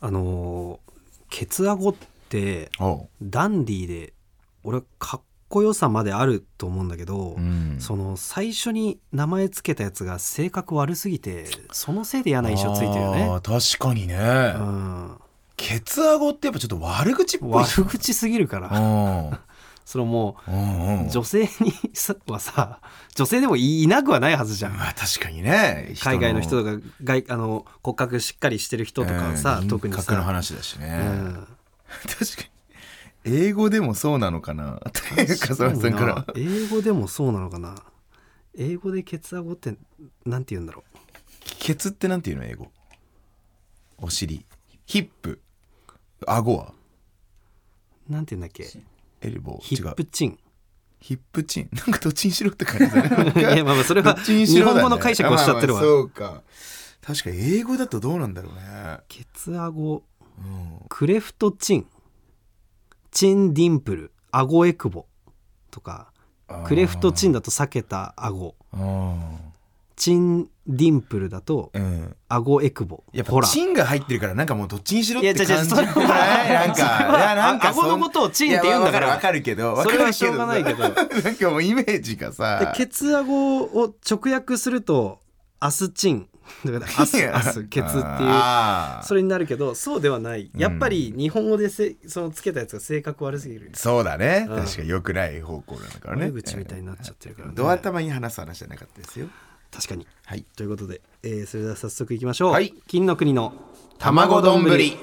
あのーケツアゴってダンディーで俺かっこよさまであると思うんだけど、うん。その最初に名前つけたやつが性格悪すぎてそのせいで嫌な印象ついてるよね。確かにね、うんケツアゴってやっぱちょっと悪口っぽい。悪口すぎるから。うん。そのもうんううん。女性にさはさ女性でもいなくはないはずじゃん。まあ確かにね。海外の人とか外あの骨格しっかりしてる人とかさ、うん特にさ。輪郭の話だしね、うん。確かに。英語でもそうなのかな。って笠原さんから。英語でもそうなのかな。英語でケツアゴってなんて言うんだろケツってなんていうの英語？お尻。ヒップ顎は？うなんて言うんだっけ？エルボーヒップチン。ヒップチン？なんかどっちにしろって感じだねいやまあまあそれは日本語の解釈をしちゃってるわ、あまあまあそうか。確かに英語だとどうなんだろうね。ケツアゴうん。クレフトチン。チンディンプル。アゴエクボ。とか。クレフトチンだと避けた顎。あチンディンプルだとーうん。アゴエクボ。やっぱチンが入ってるからなんかもうどっちにしろっていや違う違う感じじゃ なんかなん顎のことをチンって言うんだから。わかるけどそるれはしょうがないけど。なんかもうイメージがでさケツアゴを直訳するとアスチン。だからアスアスケツっていうそれになるけどそうではない。やっぱり日本語でせそのつけたやつが性格悪すぎる。そうだね。うん。確かに良くない方向なんだからね。悪口みたいになっちゃってるからね。ドア頭に話す話じゃなかったですよ確かに。はい。ということで、えーそれでは早速いきましょう、はい。金の国の卵丼。ぶり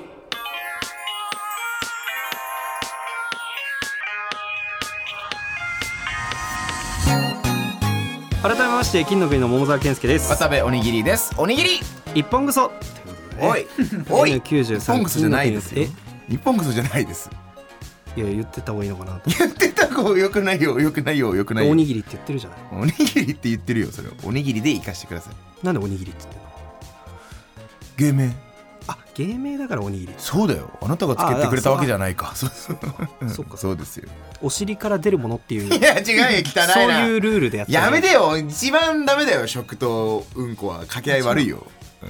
改めまして金の国の桃沢健介です。渡部おにぎりです。おにぎり。一本ぐそ。おい。おい。N93 日本グソじゃないですよ。え日本グソじゃないですいや言ってた方がいいのかなと。言ってた子よくないよ。よくないよ。よくないよ。おにぎりって言ってるじゃない。おにぎりって言ってるよ。それをおにぎりで生かしてください。なんでおにぎりって言ってるの？芸名。あ芸名だからおにぎり。そうだよ。あなたがつけてくれたわけじゃないか。そう そうそっか。そうですよ。お尻から出るものっていう。いや違うよ。汚いな。そういうルールでやってやめてよ。一番ダメだよ。食とうんこは。掛け合い悪いよ、うん、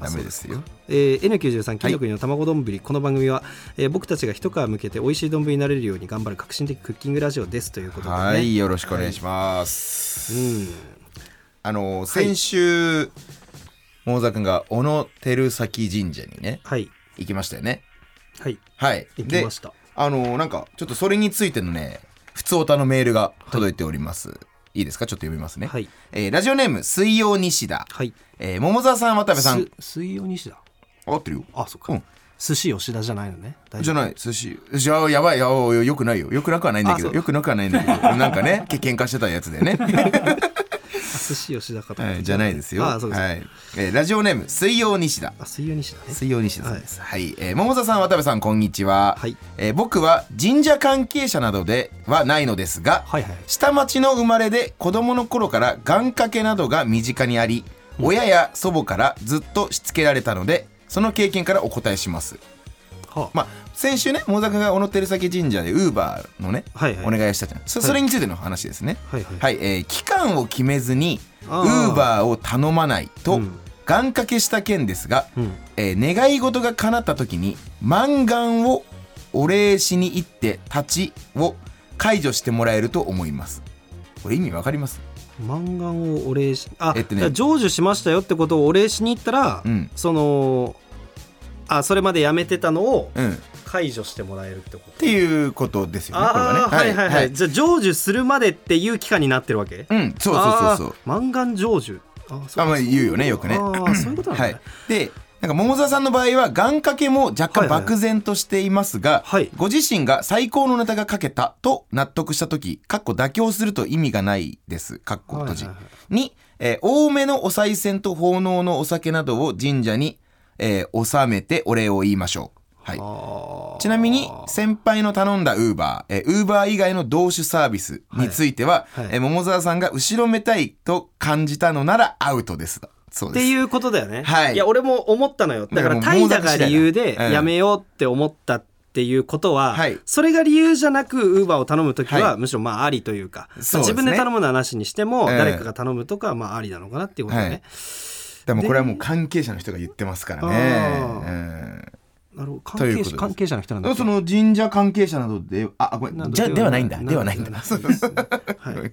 ダメですよ。えー N93 金の国の卵丼ぶり、この番組は、えー僕たちが一皮向けて美味しい丼になれるように頑張る革新的クッキングラジオですということでね。はいよろしくお願いします、うん。あの先週桃沢君が小野照崎神社にねはい。行きましたよね。はい。はい。行きました。であのなんかちょっとそれについてのね普通おたのメールが届いております、い、いですか？ちょっと読みますね、はい。えーラジオネーム水曜西田、はい。えー桃沢さん渡部さん。す水曜西田？合ってるよ。あそっか、うん。寿司吉田じゃないのね。じゃない。寿司。じゃあやばい。やおよくないよ。よくなくはないんだけど。よくなくはないんだけど。なんかね け喧嘩してたやつでね、あ 寿司吉田かとはい、じゃないですよ。あそうです、はい。えーラジオネーム水曜西田。あ水曜西田ね。水曜西田です。はい、えー桃沢さん渡部さんこんにちは、はい。えー僕は神社関係者などではないのですが、はいはい下町の生まれで子供の頃から願掛けなどが身近にあり、親や祖母からずっとしつけられたのでその経験からお答えしますはあまあ先週ね桃沢君が小野照崎神社でウーバーのね、はいはい。お願いしたじゃん。それについての話ですね。はいはい。はい、えー期間を決めずにウあー。ーバーを頼まないと、うん。願掛けした件ですが、うん。えー願い事が叶った時に満願をお礼しに行って立ちを解除してもらえると思います。これ意味わかります？満願をお礼しあ、えっとね。成就しましたよってことをお礼しに行ったら、うん。そのあそれまでやめてたのを解除してもらえるってこと？ていうことですよねこれはね。ああはいはいはい、じゃあ成就するまでっていう期間になってるわけ？うんそうそうそうそう。あー満願成就。あそうあまあ言うよねよくね。ああそういうことなんだ。ねはい、でなんか桃沢さんの場合は願掛けも若干はいはい。漠然としていますが、はい。ご自身が最高のネタが書けたと納得した時かっこ妥協すると意味がないです。かっこ閉じ、はいはいはに、えー多めのお賽銭と奉納のお酒などを神社に、えー納めてお礼を言いましょう。はい、ちなみに先輩の頼んだウーバー、えー、ウーバー以外の同種サービスについては、はいはいえー桃沢さんが後ろめたいと感じたのならアウトです。そうです。っていうことだよね、はい。や俺も思ったのよ。だから怠惰が理由でうん。やめようって思ったっていうことは、はい。それが理由じゃなくウーバーを頼む時は、はい。むしろまあありというか、まあ自分で頼むのはなしにしても、ええ誰かが頼むとかはまあありなのかなっていうことだね、はいでもこれはもう関係者の人が言ってますからね。なるほど。関係者関係者の人なんだ。その神社関係者などでああごめなんだじゃではない。んだ。でではないんだ。はい、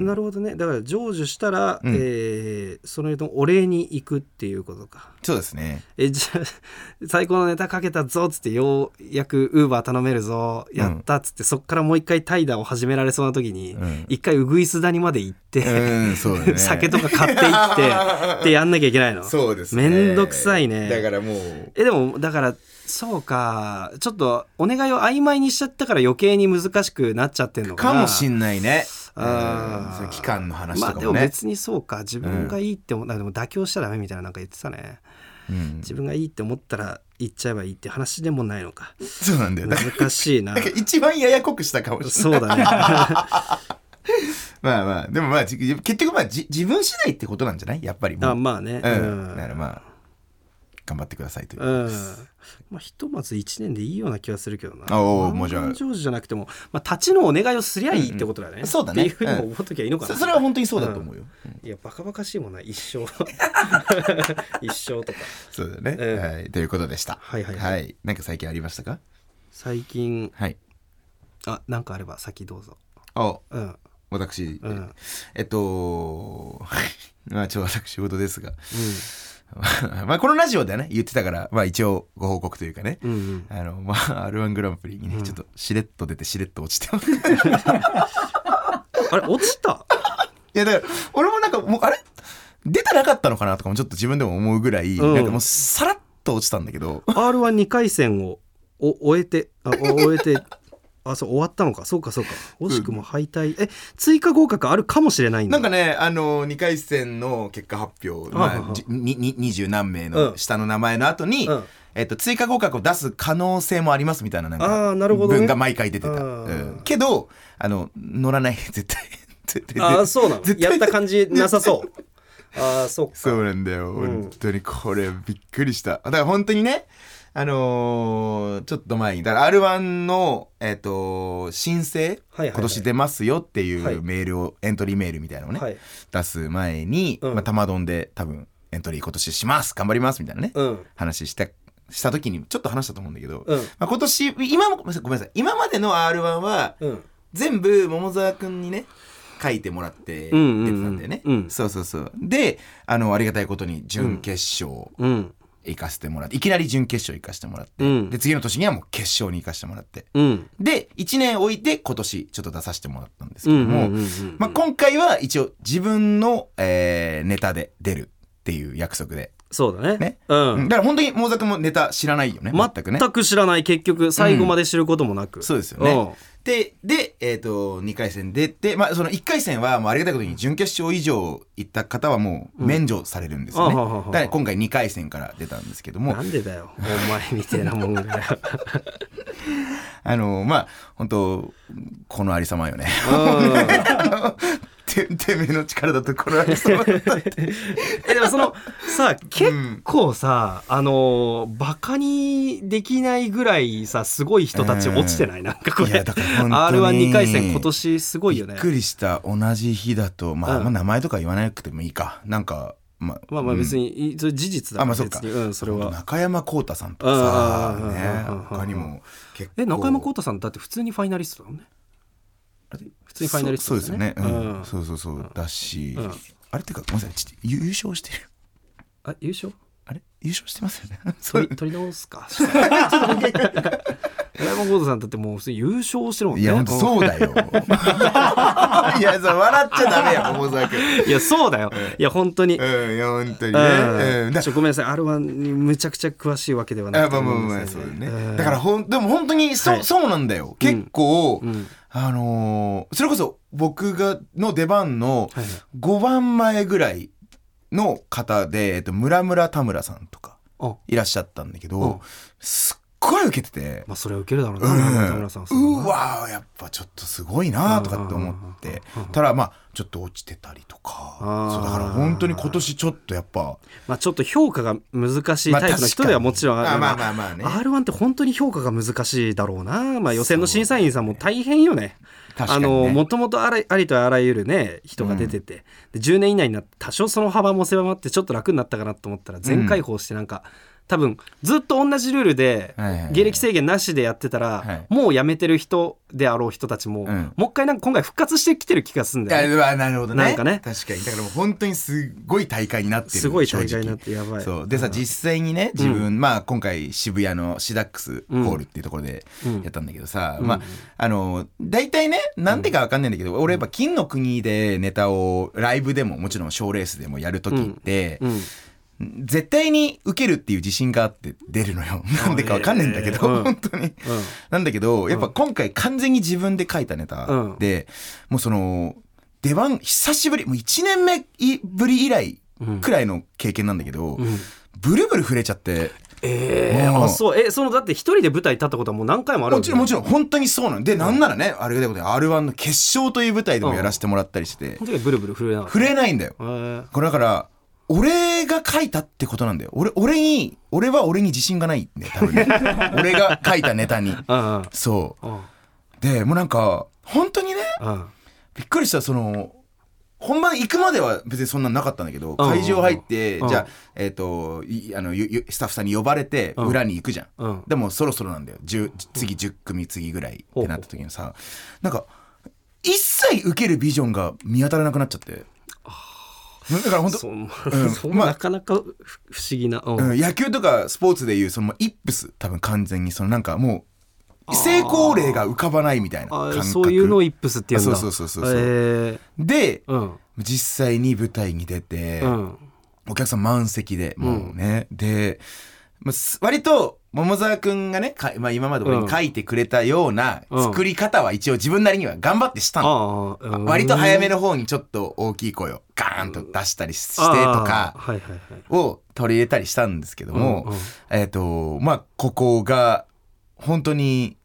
なるほどね。だから成就したら、うん。えーその人のお礼に行くっていうことか。そうですね。えじゃあ最高のネタかけたぞっつってようやくウーバー頼めるぞやったっつって、そっからもう一回怠惰を始められそうな時にうん。一、回ウグイス谷まで行って、ね。酒とか買って行って でやんなきゃいけないの。そうですね。めんどくさいね。だからもう。えでもだからそうか。ちょっとお願いを曖昧にしちゃったから余計に難しくなっちゃってんのかな。かもしんないねあー。うんその期間の話まあでもとかもね別にそうか。自分がいいって思った、でも妥協しちゃダメみたいななんか言ってたね。うん。自分がいいって思ったら言っちゃえばいいって話でもないのか。そうなんだよ難しいな。一番ややこくしたかもしれないそうだね。まあまあ。でもまあじ結局まあじ自分次第ってことなんじゃない？やっぱりもう。あまあね。うん。だからまあ頑張ってくださいという。うん。まあひとまず1年でいいような気はするけどな。おーもうじゃあ満場じゃなくても、まあ、立ちのお願いをすりゃいいってことだよね、うんうんそうだね。っていうふうにも思っときゃいいのかな、そそれは本当にそうだと思うよ。いやバカバカしいもんな一生。一生とか。そうだね。うん。はい。ということでした。はいはいはい。はい。なんか最近ありましたか？最近はい。あなんかあれば先どうぞ。あうん。私。うん。えっと まあちょ私事ですが まあこのラジオでね言ってたからまあ一応ご報告というかね。うんうん。あのまあ R1 グランプリにね、ちょっとしれっと出てしれっと落ちて あれ落ちた？いやだから俺もなんかもうあれ？出てなかったのかなとかもちょっと自分でも思うぐらい、うん。なんかもうさらっと落ちたんだけど。r 1 2回戦をお終えてあお終えてあそう終わったのか。そうかそうか。惜しくも敗退、え追加合格あるかもしれないんだ。なんかねあの2回戦の結果発表、まあ、二十何名うん。の下の名前の後に、うん。えっと、追加合格を出す可能性もありますみたいななんあかーなるほどね。文が毎回出てた、あうーん。けどあの乗らない。絶対絶対ああそうなの。やった感じなさそう。ああそうか。そうなんだよ、うん。本当にこれびっくりした。だから本当にねあのーちょっと前にだから R1 の、えっと申請、はいはいはい。今年出ますよっていはい。うメールを、エントリーメールみたいなのをね、はい。出す前に、うん。まあ、玉丼で多分エントリー今年します頑張りますみたいなね、うん。話したした時にちょっと話したと思うんだけど、うん。まあ、今年今もごめんなさいごめんなさい今までの R1 はうん。全部桃沢くんにね書いてもらって出てたうんうん。うんんだよね、うん。そうそうそう。であのありがたいことに準決勝うん行かせてもらって、いきなり準決勝行かせてもらって、うん。で次の年にはもう決勝に行かせてもらって。うん。で1年置いて今年ちょっと出させてもらったんですけうんども、今回は一応自分の、えーネタで出るっていう約束で、そうだね。ね。うん。うんだから本当に桃沢君もネタ知らないよね全くね。全く知らない。結局最後まで知ることもなく、そうですよね。でで、えー、と2回戦出て、まあ、その1回戦はもうありがたいことに準決勝以上行った方はもう免除されるんですよね、あはははだから今回2回戦から出たんですけども。なんでだよお前みたいなもんが。よ あのまあ本当このありさまよね。うん ててめえの力だとこのありさまえでもそのさ結構さ、あのーバカにできないぐらいさすごい人たち落ちてない、なんかこれ。いやだから r 1 2回戦今年すごいよね。びっくりした同じ日だと、まあうん。まあ名前とか言わなくてもいいか。なんかまあ。まあまあうん。別に、いそれ事実だあまあそっか。別に。うんそれは。中山浩太さんとかさうんうんうんうんねうんうん。他にも結構。え中山浩太さんだって普通にファイナリストだもんね。普通にファイナリストそうそうですよね、うん。うん。そうそうそう。だし、うん。あれっていうかごめんなさい。ち優勝してる。あ優勝？あれ？優勝してますよね。そう。取り取り直すか。中 山浩太さんだってもう普通に優勝してるもんね。いや本当そうだよ。いやそう笑っちゃダメや桃沢君。いやそうだよ。いや本当に。うんいや本当にね、うん。ちょごめんなさい。R1 にむちゃくちゃ詳しいわけではなくて。あまあまあまあそうだね、だからほんでも本当にそ,、はい。そうなんだよ。結構、うんあのーそれこそ僕がの出番のはいはい。5番前ぐらいの方で、えっと、村村田村さんとかあいらっしゃったんだけうんどすっごい受けてて。まあそれは受けるだろうな、うん。中村さんうわーやっぱちょっとすごいなとかって思ってたらまあちょっと落ちてたりとか。そうだから本当に今年ちょっとやっぱ。まあちょっと評価が難しいタイプの人ではもちろんある。まあまあまあまあね。R1 って本当に評価が難しいだろうな、まあ、予選の審査員さんも大変よね。あのもともとありとあらゆるね人が出てて、で10年以内になって多少その幅も狭まってちょっと楽になったかなと思ったら全開放してなんか、多分ずっと同じルールで芸歴制限なしでやってたら、はい。もう辞めてる人であろう人たちも、ん。もう一回なんか今回復活してきてる気がするんだよね。なるほどね。なんかね。確かに。だからもう本当にすごい大会になってるすごい大会になってやばい。そう。でさ実際にね自分、まあ今回渋谷のシダックスホールっていうところでうん。やったんだけどさ、まああの大体ねなんでかわかんないんだけど、俺やっぱ金の国でネタをライブでももちろん賞ーレースでもやる時って、うん絶対に受けるっていう自信があって出るのよ。なんでかわかんないんだけど、うん。本当に。なんだけど、やっぱ今回完全に自分で書いたネタで、もうその、出番、久しぶり、もう1年目ぶり以来くらいの経験なんだけど、うん。ブルブル震えちゃって、えー、う。んあそう。えそのだって一人で舞台立ったことはもう何回もあるもちろんもちろん本当にそうなの。で、なんならね、あれで R1 の決勝という舞台でもやらせてもらったりして。そ、の時はブルブル震えなかった。震えないんだよ。えー。これだから、俺が書いたってことなんだよ。俺、俺に、俺は俺に自信がないんだよ、多分ね。俺が書いたネタに。そう。うんで、もうなんか、本当にね、うんびっくりした、その、本番行くまでは別にそんなんなかったんだけど、うん会場入って、うんじゃあ、えっ、と、いあの、スタッフさんに呼ばれて、うん裏に行くじゃん。うんでもそろそろなんだよ。10次10組次ぐらいってなった時にさ、なんか、一切受けるビジョンが見当たらなくなっちゃって。だから本当そう、ん。なかなか不不思議な、うん。うん、野球とかスポーツでいうそのイップス多分完全にそのなんかもう成功例が浮かばないみたいなあ感覚。そういうのをイップスって言うんだ。そうそうそうそうそう。えでーうん。実際に舞台に出て、うん。お客さん満席でもうね、で、まあ、す割と桃沢くんがね、かまあ、今まで俺に書いてくれたようなうん。作り方は一応自分なりには頑張ってしたの。うん。割と早めの方にちょっと大きい声をガーンと出したりしてとあかを取り入れたりしたんですけども、えっ、と、まあ、ここが、本当に、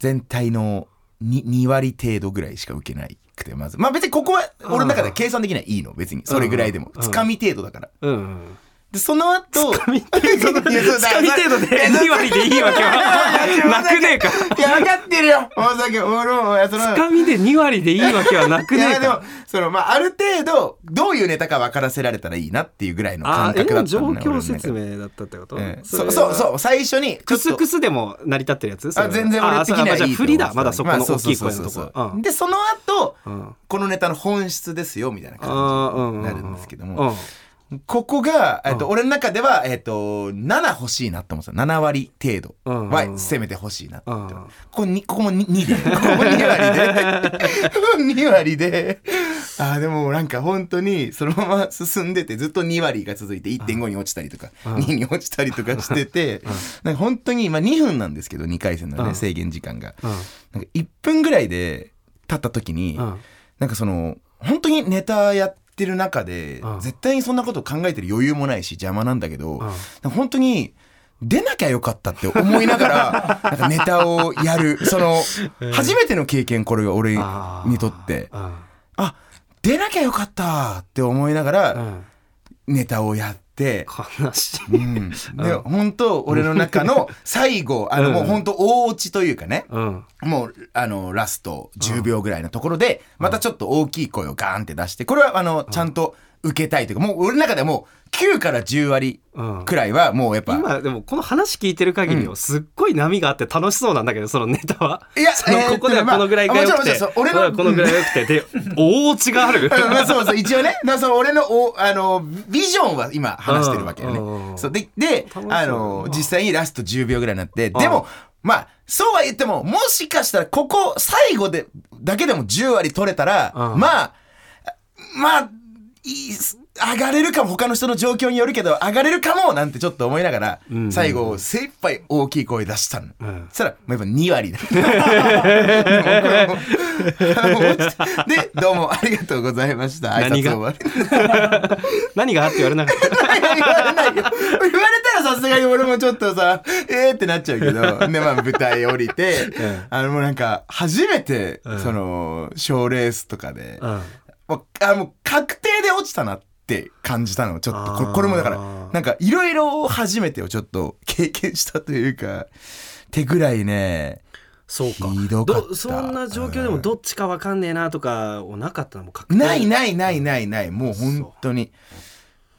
全体の 2, 2割程度ぐらいしか受けないくて、まず。まあ別にここは、俺の中では計算できない。いいの、別に。それぐらいでも。うん。つかみ程度だから。うんうんで、その後、つかみ程度 つかみ程度で2割でいいわけはなくねえか。いや、分かってるよ。大崎、俺も、その、つかみで2割でいいわけはなくいや、でもねえか、その、まあ、ある程度、どういうネタか分からせられたらいいなっていうぐらいの感覚だったのね。況説明だったってこと。えそうはそうそう、最初に、クスクスでも成り立ってるやつ？あは全然俺的にあはいい振りだ。まだそこのまあ大きい声のとこ。でその後うん。このネタの本質ですよみたいなあ感じになるんですけどうんもここが、えっとうん。俺の中では、えっと7欲しいなって思ってた。7割程度。うん。は攻めて欲しいなって思っここにここも 2, 2で。ここも2割で。2割で。あーでもなんか本当にそのまま進んでてずっと2割が続いて1.5に落ちたりとかうん。2に落ちたりとかしててなんか本当に、まあ、2分なんですけど2回戦のうんね制限時間が。うん。なんか1分ぐらいで経った時に、うん。なんかその本当にネタやってる中で、うん。絶対にそんなこと考えてる余裕もないし邪魔なんだけど、ん。なんか本当に出なきゃよかったって思いながら なんかネタをやる。その、初めての経験これが俺にとって。うん。あ出なきゃよかったって思いながらうん。ネタをやって。悲しい。うん、で本当俺の中の最後 あのうん。もう本当大落ちというかね、うん。もう、あの、ラスト10秒ぐらいのところで、またちょっと大きい声をガーンって出して、これは、あの、ちゃんと受けたいというか、もう俺の中ではもう9から10割うんくらいは、もうやっぱ、今でもこの話聞いてる限りよ、すっごい波があって楽しそうなんだけどそのネタは。いやここではこのぐらいがよくて、まあもちろんもちろんそう俺のうんこのぐらいがよくて。で 大落ちがある。う んまあそうそう、一応ね、だその俺のお、あの、ビジョンは今話してるわけようんね。そうで、であの、実際にラスト10秒ぐらいになって、ん。でも、まあ、そうは言っても、もしかしたらここ最後で、だけでも10割取れたら、うん。まあ、まあ、いい上がれるかも他の人の状況によるけど上がれるかもなんてちょっと思いながら、うん。最後精一杯大きい声出したの、うん。そしたらもうやっぱ2割だ。でどうもありがとうございました。挨何が？拶終わり。何があって言われなかった？言われない言われたらさすがに俺もちょっとさ、えーってなっちゃうけど、で、まあ舞台降りて、ん。あのもうなんか、初めてうん、その、賞レースとかで、うんもう、あ、もう確定で落ちたなって感じたの。ちょっと。こ、これもだから、なんかいろいろ初めてをちょっと経験したというか、ってぐらいね、そうか。ひどかった。どそんな状況でもどっちかわかんねえなとかはなかったの？もう確定ないないないないない、もう本当に、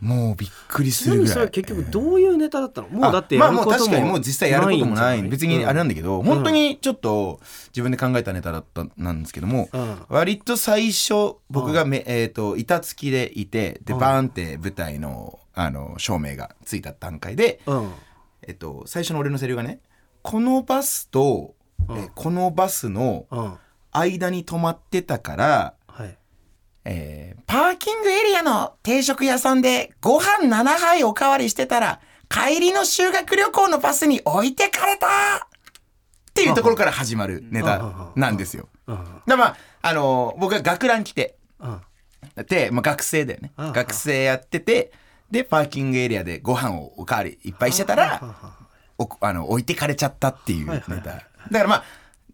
もうびっくりするぐら。はい結局どういうネタだったの？もうだってまあもうやることも確かにもう実際やることもない別にあれなんだけど、ん本当にちょっと自分で考えたネタだったなんですけども、うん。割と最初僕がめ、えー、と板付きでいてでうん。バーンって舞台のあの照明がついた段階で、うん。えっと、最初の俺のセリフがねこのバスと、うん。えこのバスのうん。間に止まってたから、はいえーパーキングエリアの定食屋さんでご飯7杯おかわりしてたら帰りの修学旅行のバスに置いてかれた。っていうところから始まるネタなんですよ。うん。だからまあ、あのー僕は学ラン来て。うん。で、まあ、学生だよね。学生やっててでパーキングエリアでご飯をおかわりいっぱいしてたらおあの置いてかれちゃったっていうネタ、だからまあ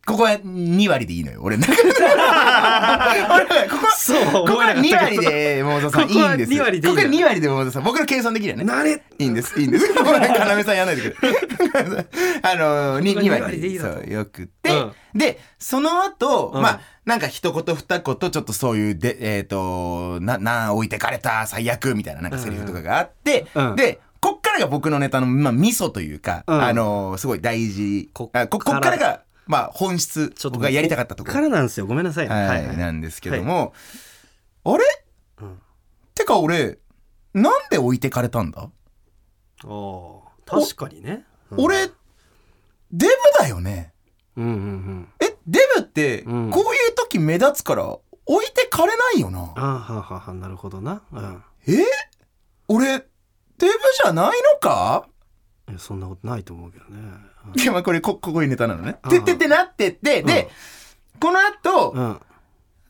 ここは2割でいいのよ。俺の中で。俺ここそう。ここは2割で桃沢さん。いここはいんです。2割でいいのここは2割で桃沢さん。僕の計算できるよね。なれ。いいんです。いいんです。これ要さんやんないでくれ。あの 2, ここは2 2割割でいいそうよくって、うん。でその後、うん。まあなんか一言二言ちょっとそういうでえっ、となな置いてかれた最悪みたいななんかセリフとかがあって、うん。でこっからが僕のネタの、まあ、味噌というか、うん。あのすごい大事。ここっからが、まあ、本質ちょっと僕がやりたかったとこ。ろ、からなんですよ。ごめんなさいね。はいなんですけども、あれ、うん。てか俺なんで置いてかれたんだ、おー確かにね。うん。俺デブだよね。うんうんうん。えデブってこううんいう時目立つから置いてかれないよな、あーはーはーはーなるほどな。うん。え？俺デブじゃないのか？いやそんなことないと思うけどね。いやまあこれこここういうネタなのね。てってってなってってで、この後、うん。うん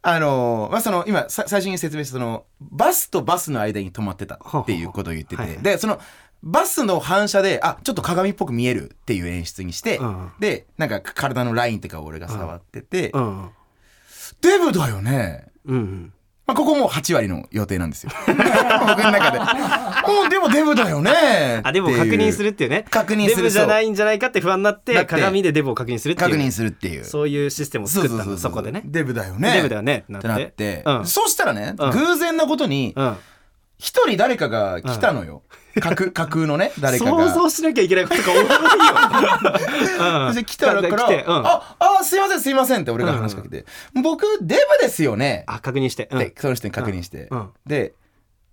あのーまあその今さ最初に説明したそのバスとバスの間に止まってたっていうことを言ってて、はいはい。でそのバスの反射であちょっと鏡っぽく見えるっていう演出にして、うん。でなんか体のラインとかを俺が触ってて、うん。デブだよね。うんうんまあ、ここもう8割の予定なんですよ。僕の中で。もうでもデブだよね。あでも確認する。るっていうね確認するデブじゃないんじゃないかって不安になって鏡でデブを確認するっていう確認するっていう。そういうシステムを作ったのそこでねデブだよね。デブだよねなってってなって、うんそうしたらね、うん偶然なことにうん一人誰かが来たのよ、架空架空のね誰か想が。像しなきゃいけないことが多いよ。うん。で来たから、ああすいませんすいませんって俺が話しかけて、僕デブですよね。あ確認して。うん。ってその人に確認して、で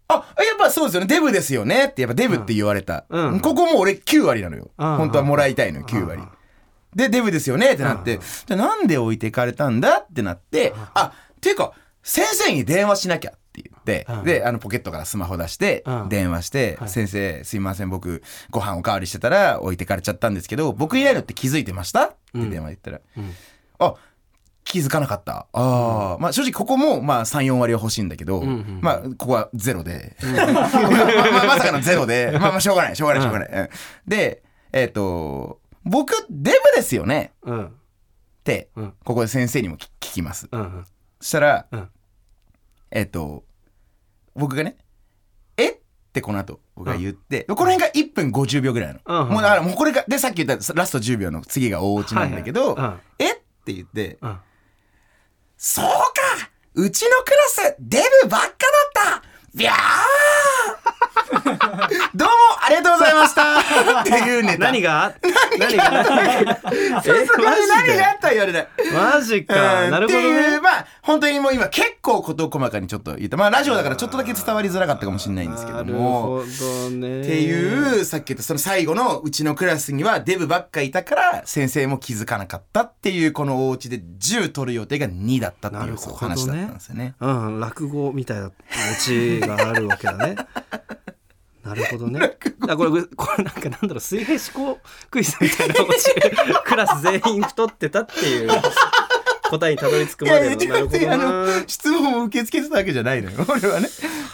あやっぱそうですよね。デブですよねってやっぱデブって言われた、ここも俺9割なのよ、うん。本当はもらいたいのよ9割、でデブですよねってなって、じゃあなんで置いてかれたんだってなって、あっていうか先生に電話しなきゃうん。であのポケットからスマホ出してうん。電話して、はい。先生すいません僕ご飯おかわりしてたら置いてかれちゃったんですけど僕いないのって気づいてました？って電話言ったら、うん。あ気づかなかった。ああ、まあ正直ここもまあ34割は欲しいんだけど、んうんまあここはゼロで、まあまあまさかのゼロで。まあまあしょうがないしょうがないしょうがない、うん。でえっ、と僕デブですよね？うん。って、うん。ここで先生にも聞聞きます。うんうん。そしたら、うん。えっ、と僕がね「え？っ?」てこの後僕が言って、この辺が1分50秒ぐらいなの、うん。もうだからもうこれがでさっき言ったラスト10秒の次が大落ちなんだけど「はいはい。え？っ?」て言ってうん「そうか！うちのクラスデブばっかだった！ビャーどうもありがとうございました。っていうネタ。何が？何が？何が？えマジ何でがあったら言われない。マジか。うんなるほどっていうね。まあ本当にもう今結構事細かにちょっと言った。まあラジオだからちょっとだけ伝わりづらかったかもしれないんですけどなるもほどね。っていうさっき言ったその最後のうちのクラスにはデブばっかいたから先生も気づかなかったっていうこのお家で10取る予定が2だったっていう話だったんですよね。うん落語みたいなオチがあるわけだね なるほどね。あこれこれなんかなんだろう水平思考クイズみたいなクラス全員太ってたっていう。答えにたどり着くまでの。なるほどあなの質問を受け付けてたわけじゃないのよ。俺はね。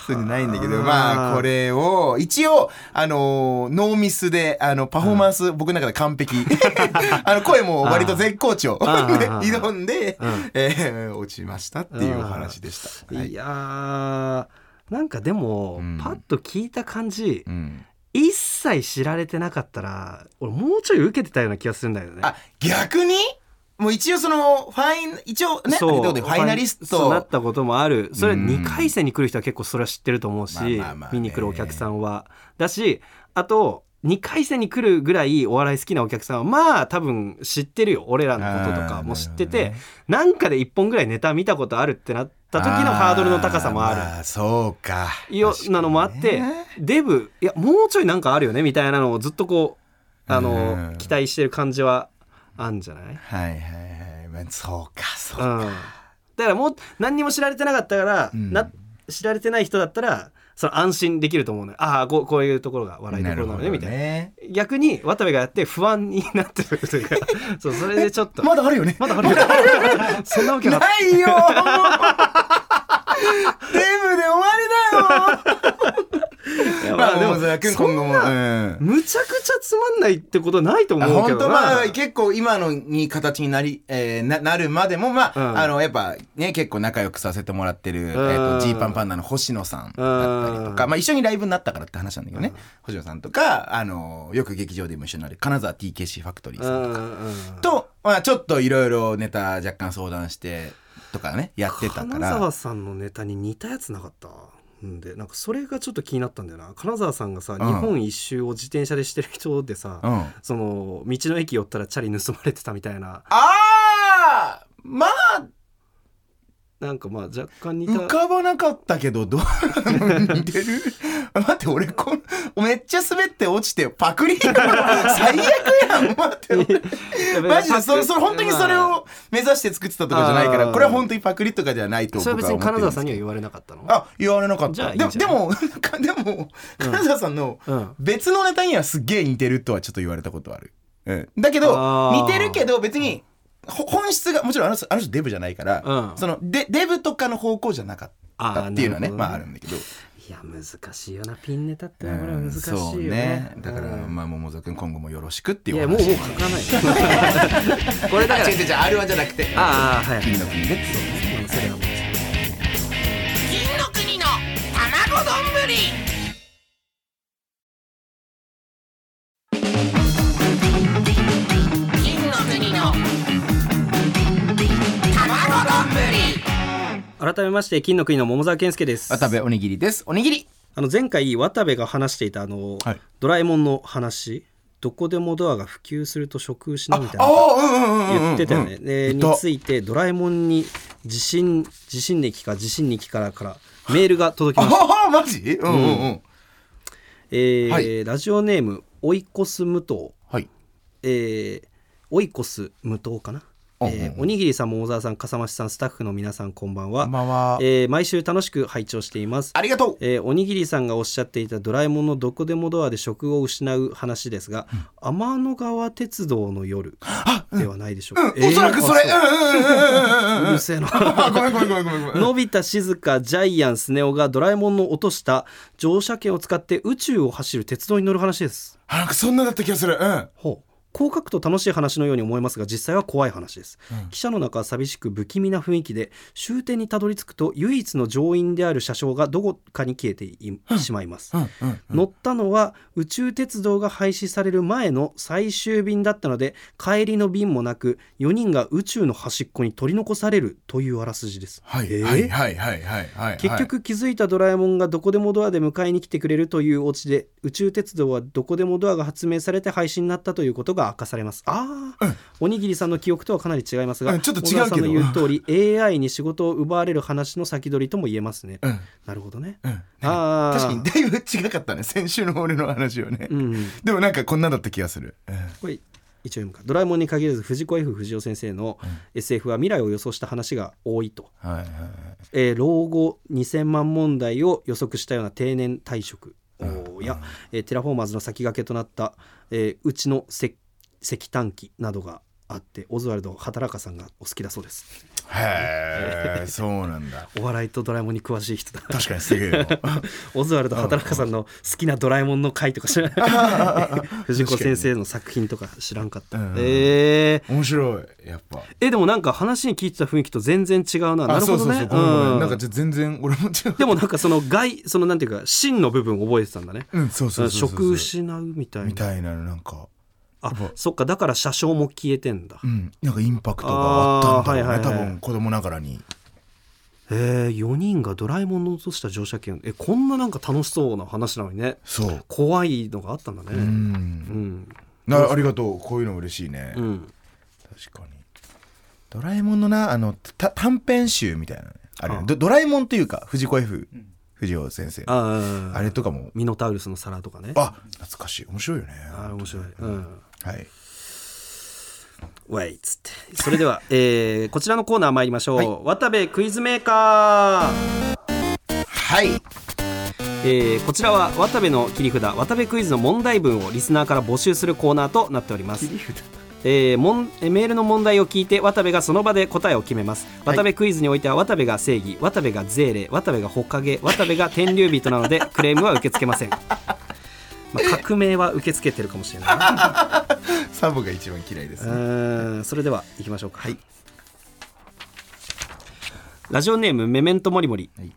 そうじゃないんだけど。まあこれを一応あのノーミスであのパフォーマンス、僕の中で完璧。あの声も割と絶好調。挑んで、うん。えー落ちましたっていうお話でした。はい。いやーなんかでも、うん。パッと聞いた感じ、うん。一切知られてなかったら俺もうちょい受けてたような気がするんだよね。あ逆に？もう一応そのファイン一応ねファイナリストそうなったこともある。それうん。2回戦に来る人は結構それは知ってると思うし、見に来るお客さんは。だしあと2回戦に来るぐらいお笑い好きなお客さんはまあ多分知ってるよ。俺らのこととかも知ってて、ね。なんかで1本ぐらいネタ見たことあるってなった時のハードルの高さもある。ーまそうか。よなのもあって、デブいやもうちょいなんかあるよねみたいなのをずっとこうあの、うん。期待してる感じはあんじゃない？はいはいはい、まあ、そうかそうか、うん、だからもう何にも知られてなかったから、うん。な知られてない人だったらその安心できると思うのよ。ああこうこういうところが笑いどころなのねみたいな。ね逆に渡部がやって不安になってるというか そうそれでちょっと。まだあるよね。まだあるよ そんなわけなないよ デブで終わりだよ まあでも今後も、うん。むちゃくちゃつまんないってことはないと思うけ本当どなまあ結構今のに形になり、えーななるまでもまあ、うん。あのやっぱね結構仲良くさせてもらってる、えー、とジーパンパンダの星野さんだったりとか、うん。まあ、一緒にライブになったからって話なんだけどね、星野さんとかあのよく劇場でも一緒になる金沢 TKC ファクトリーうさんとか、と、まあ、ちょっといろいろネタ若干相談してとかねやってたか金ら沢さんのネタに似たやつなかった？んでなんかそれがちょっと気になったんだよな。金沢さんがさ、ん。日本一周を自転車でしてる人でさ、うん、その道の駅寄ったらチャリ盗まれてたみたいな。ああまあなんかまあ若干似た。浮かばなかったけどどう 似てる？待って俺こんめっちゃ滑って落ちてパクリ？最悪やん！待って。マジでそれそれ本当にそれを目指して作ってたとかじゃないからこれは本当にパクリとかじゃないとそれは別に金沢さんには言われなかったの？あ言われなかった。でもでも金沢さんのうん。別のネタにはすっげえ似てるとはちょっと言われたことある、うん、だけど似てるけど別にほ本質がもちろんあの人あの人デブじゃないから、うん。そのデデブとかの方向じゃなかったっていうのはねねまああるんだけど。いや難しいよなピンネタってこれは。うん。難しいよね,、そうね。だから、うん。まあ桃沢君今後もよろしくっていいうやお話。もうもう書かない これだから。違う違う違う R1 じゃなくて。ああはい金の国ねうんそれはもう金の国の卵丼。ぶり改めまして金の国の桃沢健介です。渡部おにぎりです。おにぎり。あの前回渡部が話していたあの、はい。ドラえもんの話。どこでもドアが普及すると食失うみたいな。言ってたよね。うん。についてドラえもんに地震地震歴か地震歴からからメールが届きました。ああマジ？うんうんうん。えーはい。ラジオネームオイコス無糖、はい。えーオイコス無糖かな？うんえーうん。おにぎりさん桃沢さん笠間さんスタッフの皆さんこんばんは。こんばんは。えー毎週楽しく拝聴しています。ありがとう。えーおにぎりさんがおっしゃっていたドラえもんのどこでもドアで食を失う話ですが、天の川鉄道の夜ではないでしょうか。うんおそらくそれ。うんあう。んうんうんうんうん。うるせえな。あ ごめんごめんごめんごめんごめん。のび太静香ジャイアンスネ夫がドラえもんの落とした乗車券を使って宇宙を走る鉄道に乗る話です。あなんかそんなだった気がする。うん。ほうこう書くと楽しい話のように思えますが実際は怖い話です、汽車の中は寂しく不気味な雰囲気で終点にたどり着くと唯一の乗員である車掌がどこかに消えていしまいます、うんうん乗ったのは宇宙鉄道が廃止される前の最終便だったので帰りの便もなく4人が宇宙の端っこに取り残されるというあらすじです、はいえー？はいはいはいはいはい。結局気づいたドラえもんがどこでもドアで迎えに来てくれるというオチで宇宙鉄道はどこでもドアが発明されて廃止になったということが明かされます。ああ、おにぎりさんの記憶とはかなり違いますが、うんちょっと違うさんの言う通り AI に仕事を奪われる話の先取りとも言えますね、うん。なるほどね、うん。あー。確かにだいぶ違かったね。先週の俺の話はね。うん。でもなんかこんなだった気がする。うん。これ一応読むか。ドラえもんに限らず藤子 F 不二雄先生の SF は未来を予想した話が多いと、はいはいはい。えー老後2000万問題を予測したような定年退職。や、えーテラフォーマーズの先駆けとなった、えーうちの石石炭機などがあってオズワルド畑中さんがお好きだそうです。へえそうなんだ。お笑いとドラえもんに詳しい人だ。確かにすげえよ。オズワルド畑中さんの好きなドラえもんの回とか知らない？藤子先生の作品とか知らんかった、うんえー。面白いやっぱ。えでもなんか話に聞いてた雰囲気と全然違うな。なあるほどね。なんか全然俺も違う。でもなんかその外そのなんていうか真の部分覚えてたんだね。うんそうそうそうそう職失うみたいな。みたいなのなんかあそっかだから車掌も消えてんだ。うん。なんかインパクトがあったんだろうね、はいはいはい多分子供ながらに。えー、4人がドラえもんの落とした乗車券。えこんななんか楽しそうな話なのにね。そう。怖いのがあったんだね。ううん。んなありがとう。こういうの嬉しいね、うん。確かに。ドラえもんのなあのた短編集みたいなね。あれああドドラえもんというか藤子 F 不二雄先生ああ。れとかも。ミノタウルスの皿とかね。あ懐かしい。面白いよね。あれ面白い。うん。はい。ウェイっつってそれでは、えー、こちらのコーナー参りましょう、渡部クイズメーカー。はい。えーこちらは渡部の切り札渡部クイズの問題文をリスナーから募集するコーナーとなっておりますえーもんえーメールの問題を聞いて渡部がその場で答えを決めます。渡部クイズにおいては渡部が正義渡部が税礼渡部がほかげ渡部が天竜人なので クレームは受け付けません、まあ、革命は受け付けてるかもしれない サボが一番嫌いですうねそれでは行きましょうか、ラジオネームメメントモリモリ、はい。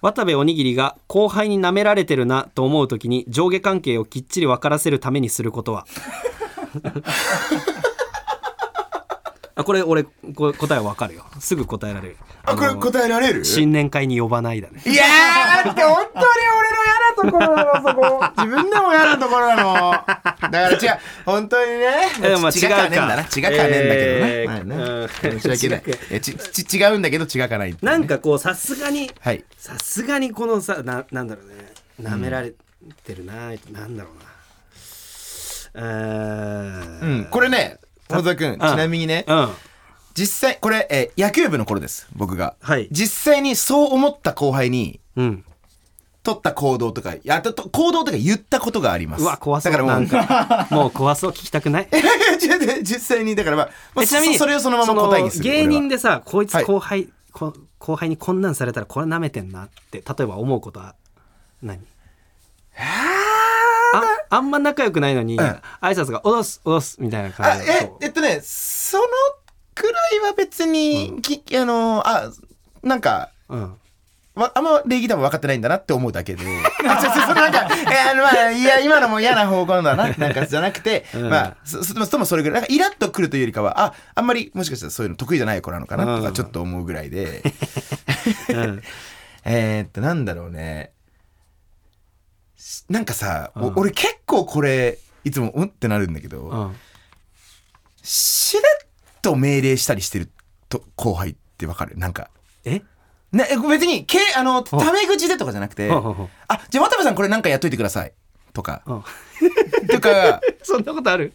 渡部おにぎりが後輩に舐められてるなと思うときに上下関係をきっちり分からせるためにすることは？あこれ俺こ答え分かるよ。すぐ答えられる。あこれの答えられる？新年会に呼ばないだね。いやーだって本当に俺の嫌なところなのそこ。自分でも嫌なところなの。だから違う。本当にね。えまあ血がかねえんだな。違うか。ねえんだけどえーね,、申し訳ない。ちち違うんだけど血がかないね。なんかこうさすがにはい。さすがにこのさななんだろうね。舐められてるな、なんだろうなうん。これね小田君ちなみにねうん。実際これ、えー野球部の頃です僕が、はい。実際にそう思った後輩にうん。取った行動とかやったと行動とか言ったことがあります。うわ怖そう。だからもうなんか もう怖そう聞きたくない？実際にだからまあ、まあ、えちなみにそそれをそのまま答えにするその芸人ででさこいつはい。後輩、こ後輩にこんなんされたらこれ舐めてんなって例えば思うことは何？ああんま仲良くないのに、ん。挨拶が「おどすおどす」みたいなあ感じでええっとねそのくらいは別に、きあのあなんかうん。わあんま礼儀多分分かってないんだなって思うだけで。あそなんか えあのまあいや今のも嫌な方向だななんかじゃなくて、うん。まあそそそもそれぐらいなんかイラッとくるというよりかはああんまりもしかしたらそういうの得意じゃない子なのかなとうんかちょっと思うぐらいで、うん。えーっとなんだろうね。しなんかさ、おうん。俺結構これいつもうんってなるんだけど、うん。しれっと命令したりしてると後輩ってわかる？なんか。え？なえ別にけあのタメ口でとかじゃなくてあじゃあ渡部さんこれなんかやっといてください。とか。うん。とか。そんなことある？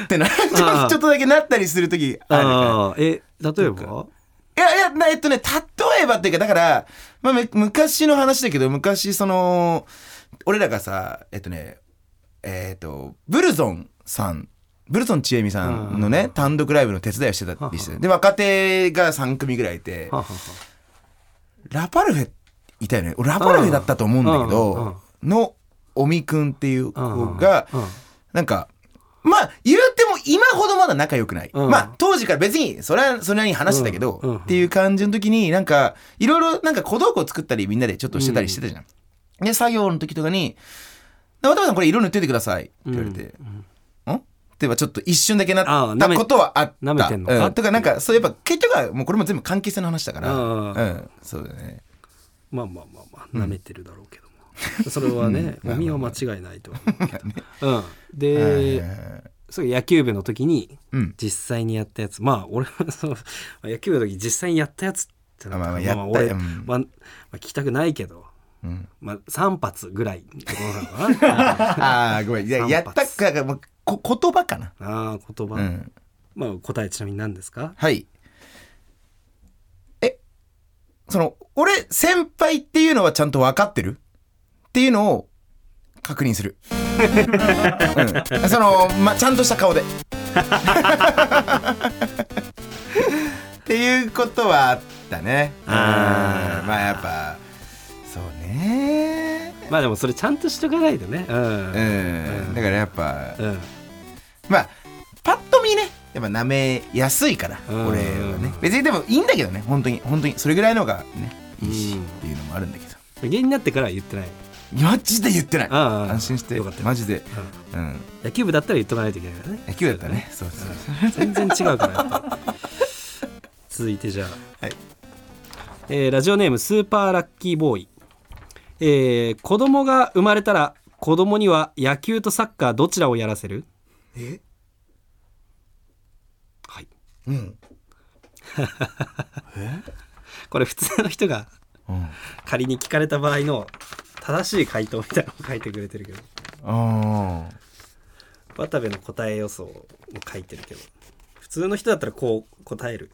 ん？ってなちょっとだけなったりする時あるから。え例えば？いやいやなえっとね例えばっていうかだから、まあ、む昔の話だけど昔その俺らがさえっとねえっとブルゾンさん。ブルゾンちえみさんのね単独ライブの手伝いをしてたりしてで若手が3組ぐらいいて。ラパルフェいたよね。俺ラパルフェだったと思うんだけどのおみくんっていう子がなんかまあ言うても今ほどまだ仲良くない、うん。まあ当時から別にそれはそれなりに話してたけど、っていう感じの時になんかいろいろなんか小道具を作ったりみんなでちょっとしてたりしてたじゃん。で作業の時とかに「渡辺さんこれ色塗っててください」って言われて「ん?」ってはちょっと一瞬だけなったことはあった。舐めてんのか。うん。とかなんかそうやっぱ結局はもうこれも全部関係性の話だから、うんうん、そうだね。まあまあまあまあ舐めてるだろうけども、それはねおみは間違いないと。思うけど、うん、で、そう野球部の時にうん。実際にやったやつ。まあ俺はその野球部の時実際にやったやつってなったらまあまあやった俺は、うん。まあまあ、聞きたくないけど、うんまあ、3発ぐらい ああごめん。いやった発かもうこ言葉かな。ああ言葉、うん。まあ答えちなみに何ですか？はい。え、その、俺、先輩っていうのはちゃんと分かってる？っていうのを確認する。うん、その、ま、ちゃんとした顔で。っていうことはあったね。うん。あーまあやっぱそうね。まあでもそれちゃんとしとかないとね。うん。うん、うん。だからやっぱうん。まあパッと見ねやっぱ舐めやすいから、うん。俺はね。別にでもいいんだけどね本当に本当にそれぐらいのがねいいし、うんっていうのもあるんだけど。芸人になってからは言ってない。マジで言ってない。安心して。よかった。よマジで、うん。うん、野球部だったら言っとかないといけないからね。野球だったね。そうそう。全然違うから。やっぱ続いてじゃあ、はい。えーラジオネームスーパーラッキーボーイ、えー子供が生まれたら子供には野球とサッカーどちらをやらせる？え？はい。うん。これ普通の人がうん。仮に聞かれた場合の正しい回答みたいなのを書いてくれてるけど。あ渡部の答え予想も書いてるけど。普通の人だったらこう答える？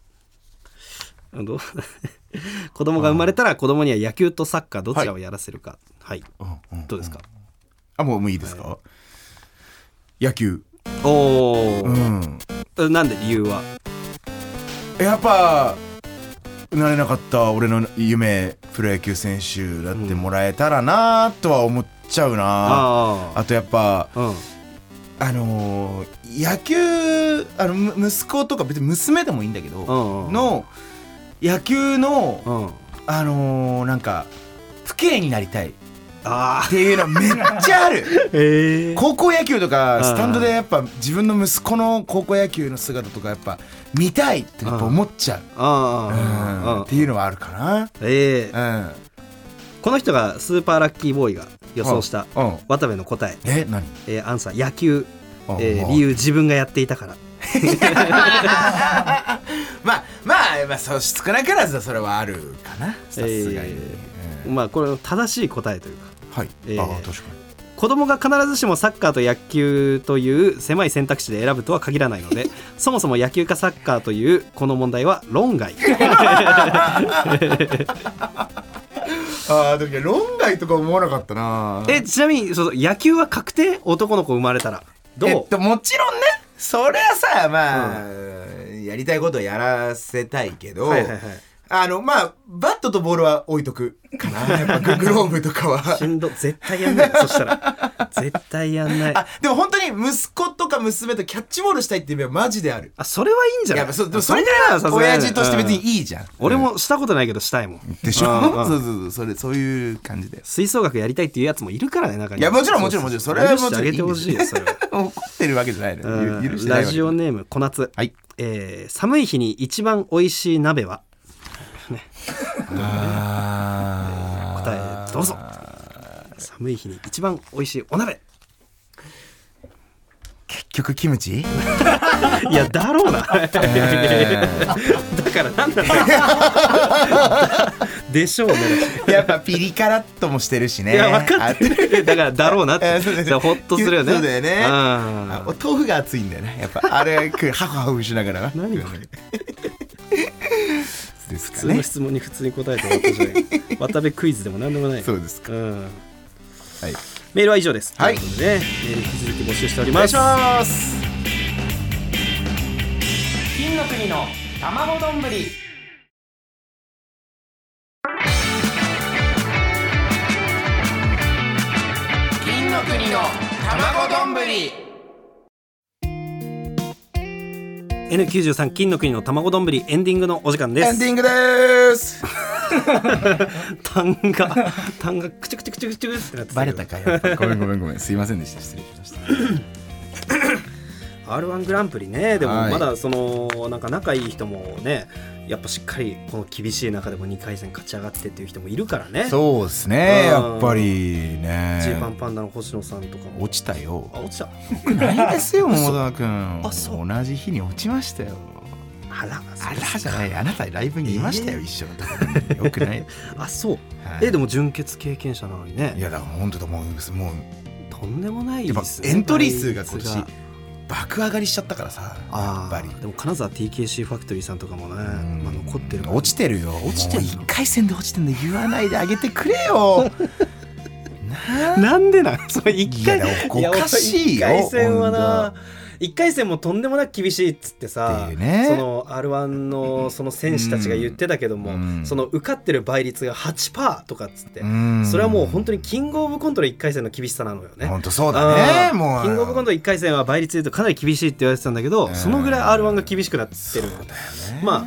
どう？子供が生まれたら子供には野球とサッカーどちらをやらせるか。はい、ーうんうん。どうですか、あもうもういいですか、野球。おお、うん。なんで理由は？やっぱなれなかった俺の夢プロ野球選手だってもらえたらなとは思っちゃうな、ああとやっぱあうん。あのー野球あのむ息子とか別に娘でもいいんだけど、うんうん。の野球のうん。あのーなんか父兄になりたい。っていうのめっちゃある。ええ高校野球とかうん。スタンドでやっぱ自分の息子の高校野球の姿とかやっぱ見たいってやっぱ思っちゃう、うん。うん。っていうのはあるかな。ええうん。この人がスーパーラッキーボーイが予想したうん。渡部の答え、え何？えーアンサー野球、あえーまあ理由自分がやっていたから まあまあまあそう少なからずそれはあるかな。さすがに、えうんまあこれ正しい答えというか。はい、えーああ確かに。子供が必ずしもサッカーと野球という狭い選択肢で選ぶとは限らないので そもそも野球かサッカーというこの問題は論外。ああでも論外とか思わなかったな。えちなみにそう野球は確定？男の子生まれたら。どう、えっともちろんね。そりゃさまあ、やりたいことはやらせたいけど、はいはいはい。あのまあバットとボールは置いとくかな。やっぱグ グローブとかは。しんど絶対やんない。そしたら。絶対やんない。あでも本当に息子とか娘とキャッチボールしたいっていう夢はマジである。あそれはいいんじゃない？やっぱそそれぐなら親父として別にうん。いいじゃん、俺もしたことないけどしたいもん。でしょ？うそうそうそうそれそういう感じだよ吹奏楽やりたいっていうやつもいるからね中に。いやもちろんもちろんもちろん。それはもちろん許してあげてほしいよそれは。怒ってるわけじゃないの許してないラジオネーム小夏、はい。えー寒い日に一番美味しい鍋は？あ 答えどうぞ。寒い日に一番美味しいお鍋。結局キムチ？いやだろうな。だからなんだろう でしょうね。やっぱピリ辛っともしてるしね。いや分かってる。だからだろうなって。えーそうだよね。ほっとするよね。そうだよね。お豆腐が熱いんだよね。やっぱあれハフハフしながら何これですかね。普通の質問に普通に答えて終わったじゃない。渡部クイズでも何でもないそうですか。うん。はい。メールは以上です。はい。ということでねメール引き続き募集しております。お願いします。金の国の卵丼。ぶり金の国の卵丼。ぶり N93 金の国の卵丼エンディングのお時間です。エンディングです。単が単がくちゅくちゅくちゅくちゅってなってたかやっぱごめんごめんごめんすいませんでした失礼しました R1 グランプリねでもはいまだそのなんか仲いい人もねやっぱしっかりこの厳しい中でも2回戦勝ち上がってっていう人もいるからね。そうですねうん。やっぱりね。ジーパンパンダの星野さんとかも。落ちたよあ落ちた。ないですよ 桃沢君。あそう。同じ日に落ちましたよ。あらあらじゃないあなたライブにいましたよ、えー。一緒よくない、あそう。はい。えでも準決経験者なのにね。いやだから本当だもうもうとんでもないやっぱですねエントリー数が今年爆上がりしちゃったからさやあっぱり。ーでも金沢 TKC ファクトリーさんとかもね、うん。まあ、残ってる落ちてるよ。落ちてんのもう一回戦で落ちてんの言わないであげてくれよ。な なんでなん？それ一回いやおかしいよ。や一回戦はな1回戦もとんでもなく厳しいっつってさね。その r 1のその選手たちが言ってたけども、うん。その受かってる倍率が8%とかっつって、うん。それはもう本当にキングオブコントの1回戦の厳しさなのよね。本当そうだねもう。キングオブコント1回戦は倍率で言うとかなり厳しいって言われてたんだけど、うん。そのぐらい r 1が厳しくなってる。ね。まあ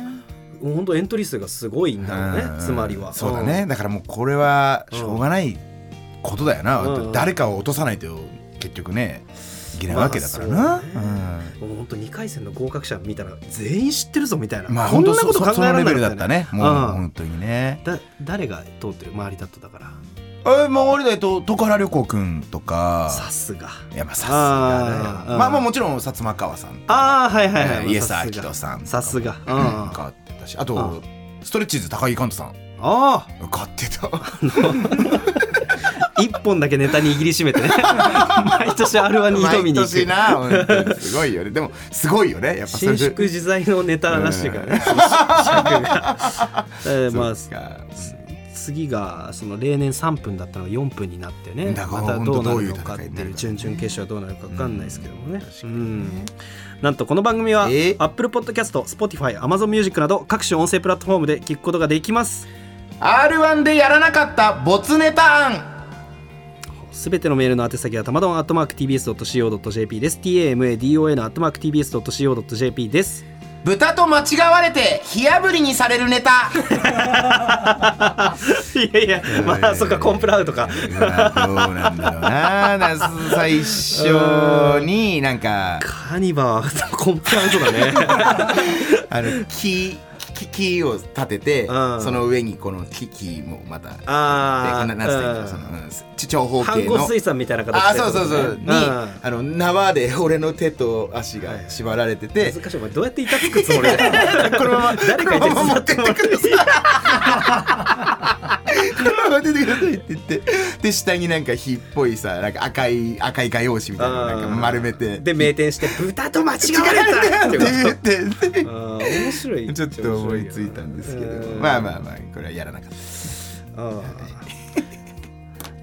本当エントリー数がすごいんだろうね、ん。つまりは。そうだね、だからもうこれはしょうがないことだよな、うん。誰かを落とさないと結局ねいけないわけだからな、まあそうね。もう本当2回戦の合格者見たら全員知ってるぞみたいな、うんまあこんなこと考えられないだったね。もううん。本当にね。だ誰が通ってる？周りだっただから。えまあ俺だと徳原旅行くんとか。さすが。いやまあさすがまあまあもちろん薩摩川さんああはいはいはい、イエス・アさすがキトさんさすが。変わってたし。あとストレッチーズ高木寛人さん。あ買ってた あ一本だけネタ握りしめてね。毎年 r 1に挑みに行く。なすごいよねでもすごいよね。やっぱ伸縮自在のネタらしいからね、その尺がえーまあ次がその例年3分だったのが4分になってね。またどうなるのかっていう準々決勝どうなるか分かんないですけどもね、うん。なんとこの番組はえ？ー Apple Podcast、Spotify、Amazon Music など各種音声プラットフォームで聞くことができます。R1 でやらなかった没ネタ案すべてのメールの宛先はたまどん TBS.CO.JP です。TAMADON TBS.CO.JP です。豚と間違われて火あぶりにされるネタ。いやいやまあそっかコンプラウトかどうなんだろうな。な最初になんかカニバーコンプラウトだね。あの木木木を立ててうん。その上にこの木木もまたあななんつっそのうん長方反形の光水産みたいな形あそうそうそう。に、ん。あの縄で俺の手と足が縛られてて、難しい。お前どうやって板つくつもりだよ。このまま誰かに持ってってさいこのまま出てくださいって言って。で下になんか火っぽいさなんか赤い赤い画用紙みたいなのなんか丸めて。で名店して豚と間違われたってって言って面白い。ちょっと思いついたんですけど。うん。まあまあまあこれはやらなかった。あー。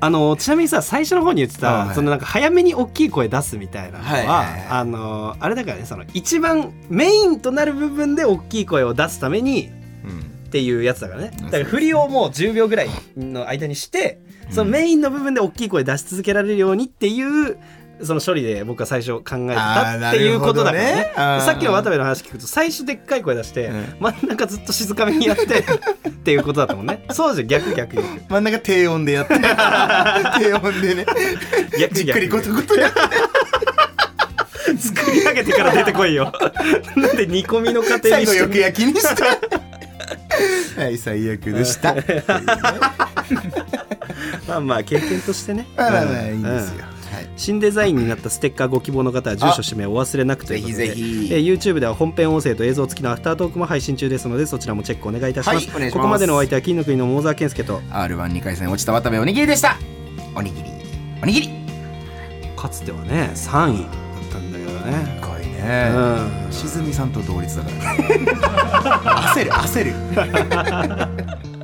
あのちなみにさ最初の方に言ってた、あはい。そのなんか早めに大きい声出すみたいなのは、はいはいはい。あのあれだからねその一番メインとなる部分で大きい声を出すためにうんっていうやつだからね。うんだから振りをもう10秒ぐらいの間にしてそのメインの部分で大きい声出し続けられるようにっていうその処理で僕は最初考えてたっていうことだからね。ね。さっきの渡部の話聞くと最初でっかい声出して、うん真ん中ずっと静かめにやって っていうことだったもんね。そうじゃん逆逆逆。真ん中低音でやって。低音でね。逆じっくりコトコトやって。作り上げてから出てこいよ。なんで煮込みの過程にして最後よく焼きにしたはい最悪でしたまあまあ経験としてねまあまあいいんですよはい新デザインになったステッカーご希望の方は住所氏名をお忘れなくということでぜひぜひえー YouTube では本編音声と映像付きのアフタートークも配信中ですのでそちらもチェックお願いいたします,、はいしますここまでのお相手は金の国の桃沢健介と R12 回戦落ちた渡部おにぎりでしたおにぎりおにぎりかつてはね3位だったんだけどねね。うん。しずみさんと同率だから。ね 焦る焦る